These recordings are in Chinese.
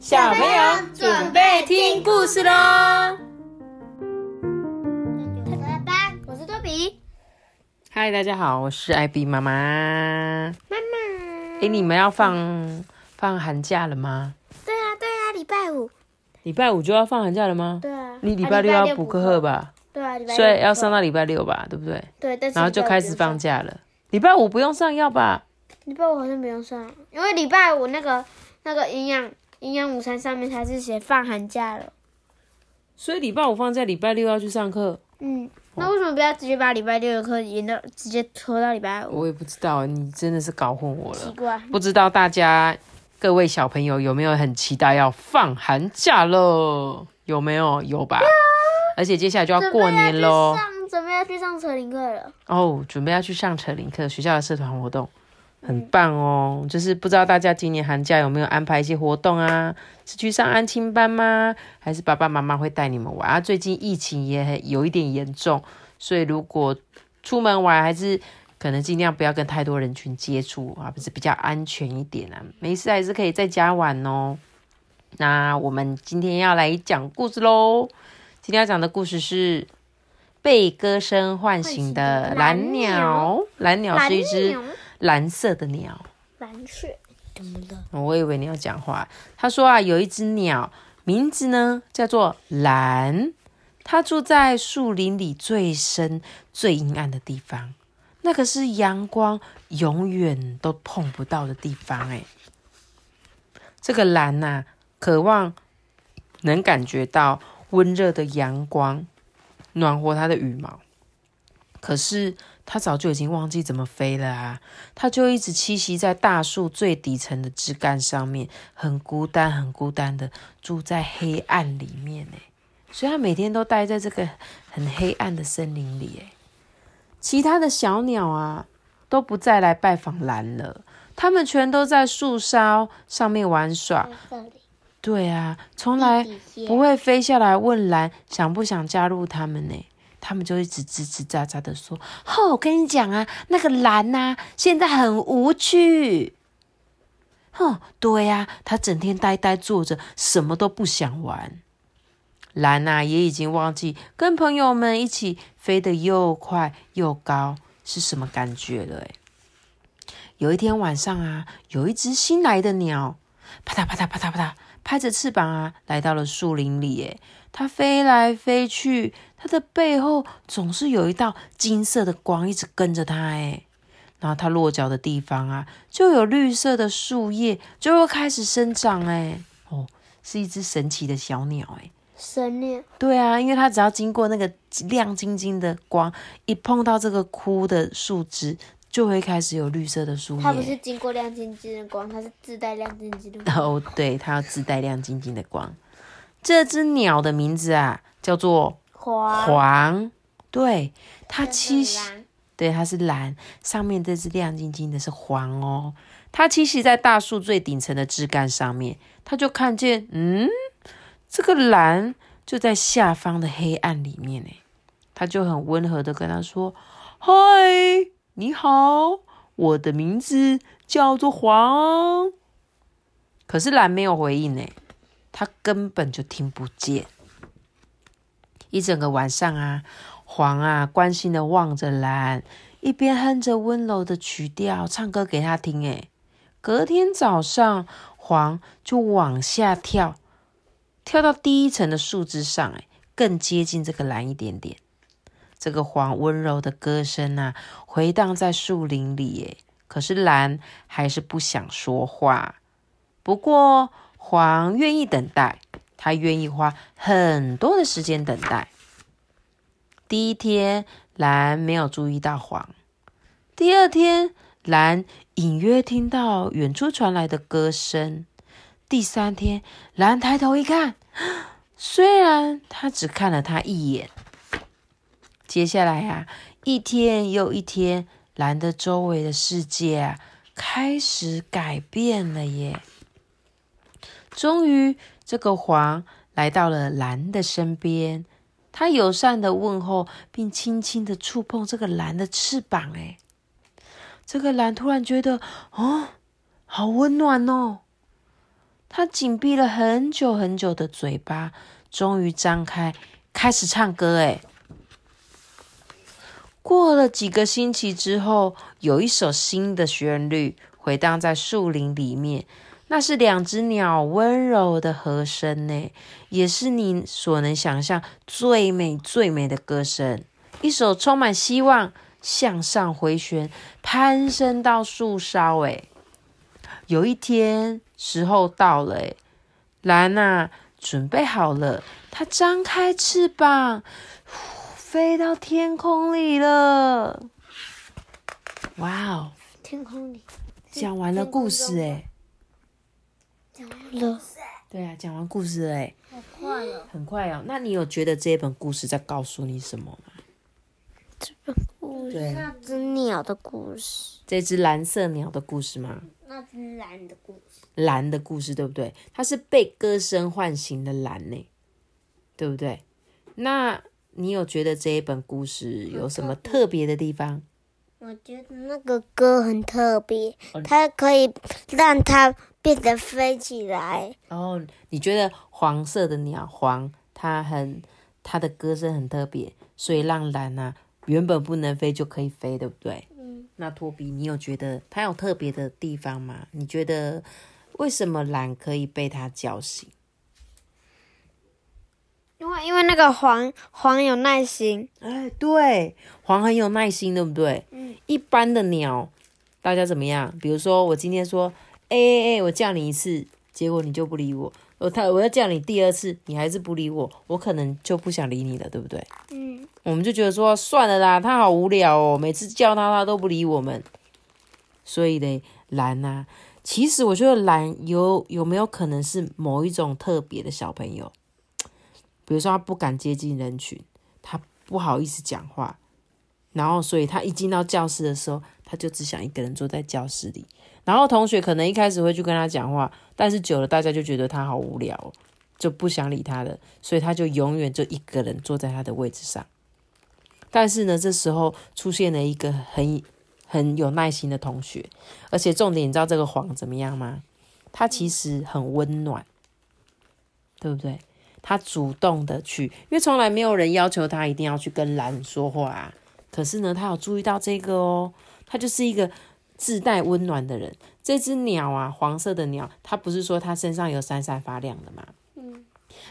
小朋友准备听故事喽！我是多比。嗨，大家好，我是艾比妈妈。妈妈，哎，你们要放放寒假了吗？对啊，对啊，礼拜五。礼拜五就要放寒假了吗？对啊。你礼拜六要补课吧？对啊，礼拜所以要上到礼拜六吧，对不对？对，但是然后就开始放假了。礼拜五不用上要吧？礼拜五好像不用上，因为礼拜五那个那个营养营养午餐上面它是写放寒假了。所以礼拜五放假，礼拜六要去上课。嗯，那为什么不要直接把礼拜六的课延到直接拖到礼拜五？我也不知道，你真的是搞混我了。奇怪，不知道大家各位小朋友有没有很期待要放寒假了？有没有？有吧？而且接下来就要过年喽。准备要去上扯铃课了哦，准备要去上扯铃课，学校的社团活动很棒哦。就是不知道大家今年寒假有没有安排一些活动啊？是去上安亲班吗？还是爸爸妈妈会带你们玩啊？最近疫情也有一点严重，所以如果出门玩，还是可能尽量不要跟太多人群接触啊，不是比较安全一点啊。没事还是可以在家玩哦。那我们今天要来讲故事喽。今天要讲的故事是。被歌声唤醒的蓝鸟，蓝鸟是一只蓝色的鸟。蓝雀怎么了？我以为你要讲话。他说啊，有一只鸟，名字呢叫做蓝，它住在树林里最深、最阴暗的地方，那可是阳光永远都碰不到的地方。哎，这个蓝呐，渴望能感觉到温热的阳光。暖和它的羽毛，可是它早就已经忘记怎么飞了啊！它就一直栖息在大树最底层的枝干上面，很孤单、很孤单的住在黑暗里面呢。所以它每天都待在这个很黑暗的森林里。哎，其他的小鸟啊都不再来拜访蓝了，它们全都在树梢上面玩耍。对啊，从来不会飞下来问蓝想不想加入他们呢？他们就一直吱吱喳喳的说：“哦，我跟你讲啊，那个蓝呐，现在很无趣。哼，对呀，他整天呆呆坐着，什么都不想玩。蓝呐，也已经忘记跟朋友们一起飞得又快又高是什么感觉了。哎，有一天晚上啊，有一只新来的鸟，啪嗒啪嗒啪嗒啪嗒。拍着翅膀啊，来到了树林里。诶，它飞来飞去，它的背后总是有一道金色的光一直跟着它。诶，然后它落脚的地方啊，就有绿色的树叶就会开始生长。诶，哦，是一只神奇的小鸟。诶，神鸟？对啊，因为它只要经过那个亮晶晶的光，一碰到这个枯的树枝。就会开始有绿色的树叶。它不是经过亮晶晶的光，它是自带亮晶晶的光。哦，对，它要自带亮晶晶的光。这只鸟的名字啊，叫做黄。黄，对，它栖息，对，它是蓝，上面这只亮晶晶的是黄哦。它栖息在大树最顶层的枝干上面，它就看见，嗯，这个蓝就在下方的黑暗里面呢。它就很温和的跟他说：“嗨。”你好，我的名字叫做黄。可是蓝没有回应呢，它根本就听不见。一整个晚上啊，黄啊关心的望着蓝，一边哼着温柔的曲调，唱歌给他听。哎，隔天早上，黄就往下跳，跳到第一层的树枝上，哎，更接近这个蓝一点点。这个黄温柔的歌声啊，回荡在树林里。耶。可是蓝还是不想说话。不过黄愿意等待，他愿意花很多的时间等待。第一天，蓝没有注意到黄。第二天，蓝隐约听到远处传来的歌声。第三天，蓝抬头一看，虽然他只看了他一眼。接下来呀，一天又一天，蓝的周围的世界啊，开始改变了耶。终于，这个黄来到了蓝的身边，他友善的问候，并轻轻的触碰这个蓝的翅膀。哎，这个蓝突然觉得，哦，好温暖哦。它紧闭了很久很久的嘴巴，终于张开，开始唱歌。哎，过了几个星期之后，有一首新的旋律回荡在树林里面，那是两只鸟温柔的和声呢，也是你所能想象最美最美的歌声。一首充满希望、向上回旋、攀升到树梢。哎，有一天。时候到了，蓝呐，准备好了，它张开翅膀，飞到天空里了。哇哦！天空里讲完了故事，哎，讲完了。对啊，讲完故事，哎，好快哦，很快哦。那你有觉得这一本故事在告诉你什么吗？这本故事，那只鸟的故事，这只蓝色鸟的故事吗？那只蓝的故事，蓝的故事对不对？它是被歌声唤醒的蓝呢，对不对？那你有觉得这一本故事有什么特别的地方？我觉得那个歌很特别，它可以让它变得飞起来。哦，你觉得黄色的鸟黄，它很它的歌声很特别，所以让蓝啊原本不能飞就可以飞，对不对？那托比，你有觉得它有特别的地方吗？你觉得为什么蓝可以被它叫醒？因为因为那个黄黄有耐心。哎，对，黄很有耐心，对不对？嗯。一般的鸟，大家怎么样？比如说我今天说，哎哎哎，我叫你一次，结果你就不理我。我他我要叫你第二次，你还是不理我，我可能就不想理你了，对不对？嗯。我们就觉得说算了啦，他好无聊哦，每次叫他他都不理我们，所以嘞，懒呐，其实我觉得懒有有没有可能是某一种特别的小朋友，比如说他不敢接近人群，他不好意思讲话，然后所以他一进到教室的时候，他就只想一个人坐在教室里，然后同学可能一开始会去跟他讲话，但是久了大家就觉得他好无聊，就不想理他了，所以他就永远就一个人坐在他的位置上。但是呢，这时候出现了一个很很有耐心的同学，而且重点，你知道这个黄怎么样吗？他其实很温暖，对不对？他主动的去，因为从来没有人要求他一定要去跟蓝说话啊。可是呢，他有注意到这个哦，他就是一个自带温暖的人。这只鸟啊，黄色的鸟，它不是说它身上有闪闪发亮的吗？嗯，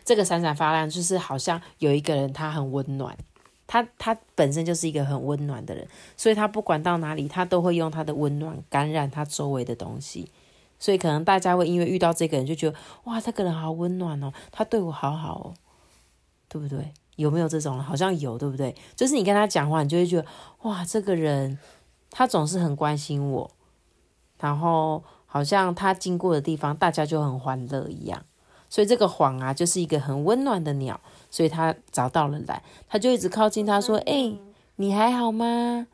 这个闪闪发亮就是好像有一个人，他很温暖。他他本身就是一个很温暖的人，所以他不管到哪里，他都会用他的温暖感染他周围的东西。所以可能大家会因为遇到这个人就觉得，哇，这个人好温暖哦，他对我好好哦，对不对？有没有这种？好像有，对不对？就是你跟他讲话，你就会觉得，哇，这个人他总是很关心我，然后好像他经过的地方，大家就很欢乐一样。所以这个黄啊，就是一个很温暖的鸟。所以他找到了蓝，他就一直靠近他说：“哎，你还好吗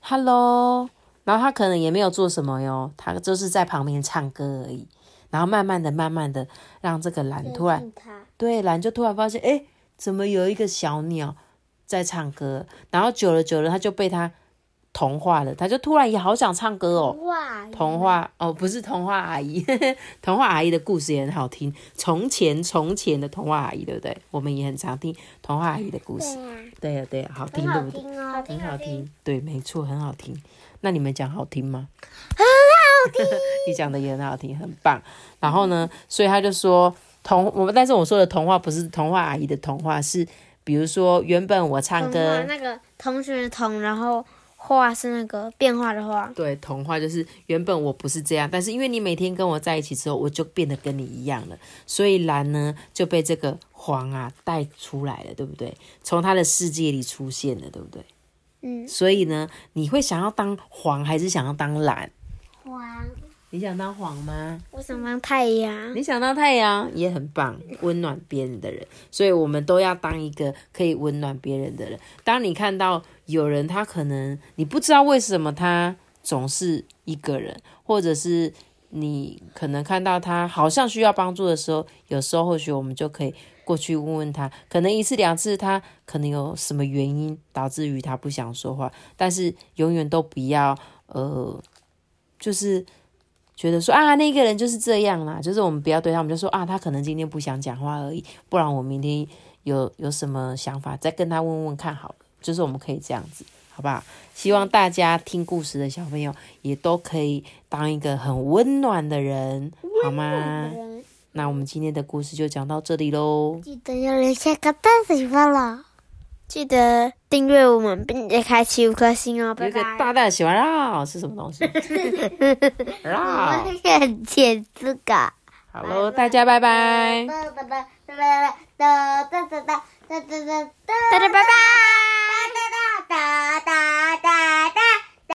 ？”“Hello。”然后他可能也没有做什么哟，他就是在旁边唱歌而已。然后慢慢的、慢慢的，让这个蓝突然，对蓝就突然发现，哎，怎么有一个小鸟在唱歌？然后久了久了，他就被他。童话了，他就突然也好想唱歌哦。童话哦，不是童话阿姨，童话阿姨的故事也很好听。从前从前的童话阿姨，对不对？我们也很常听童话阿姨的故事。对呀，对呀，好听，对不对？很好听，对，没错，很好听。那你们讲好听吗？很好听，你讲的也很好听，很棒。然后呢，所以他就说童我们，但是我说的童话不是童话阿姨的童话，是比如说原本我唱歌那个同学的童，然后。画是那个变化的画，对，童话就是原本我不是这样，但是因为你每天跟我在一起之后，我就变得跟你一样了，所以蓝呢就被这个黄啊带出来了，对不对？从他的世界里出现了，对不对？嗯，所以呢，你会想要当黄还是想要当蓝？黄。你想当黄吗？我想当太阳。你想当太阳也很棒，温暖别人的人。所以我们都要当一个可以温暖别人的人。当你看到有人，他可能你不知道为什么他总是一个人，或者是你可能看到他好像需要帮助的时候，有时候或许我们就可以过去问问他。可能一次两次，他可能有什么原因导致于他不想说话，但是永远都不要呃，就是。觉得说啊，那个人就是这样啦，就是我们不要对他们就说啊，他可能今天不想讲话而已，不然我明天有有什么想法再跟他问问看好了，就是我们可以这样子，好不好？希望大家听故事的小朋友也都可以当一个很温暖的人，好吗？那我们今天的故事就讲到这里喽。记得要留下个大喜欢了，记得订阅我们，并且开启五颗星哦，有拜拜。一个大大的喜欢绕是什么东西？绕。我很解这个。好喽，大家拜拜。大家拜拜。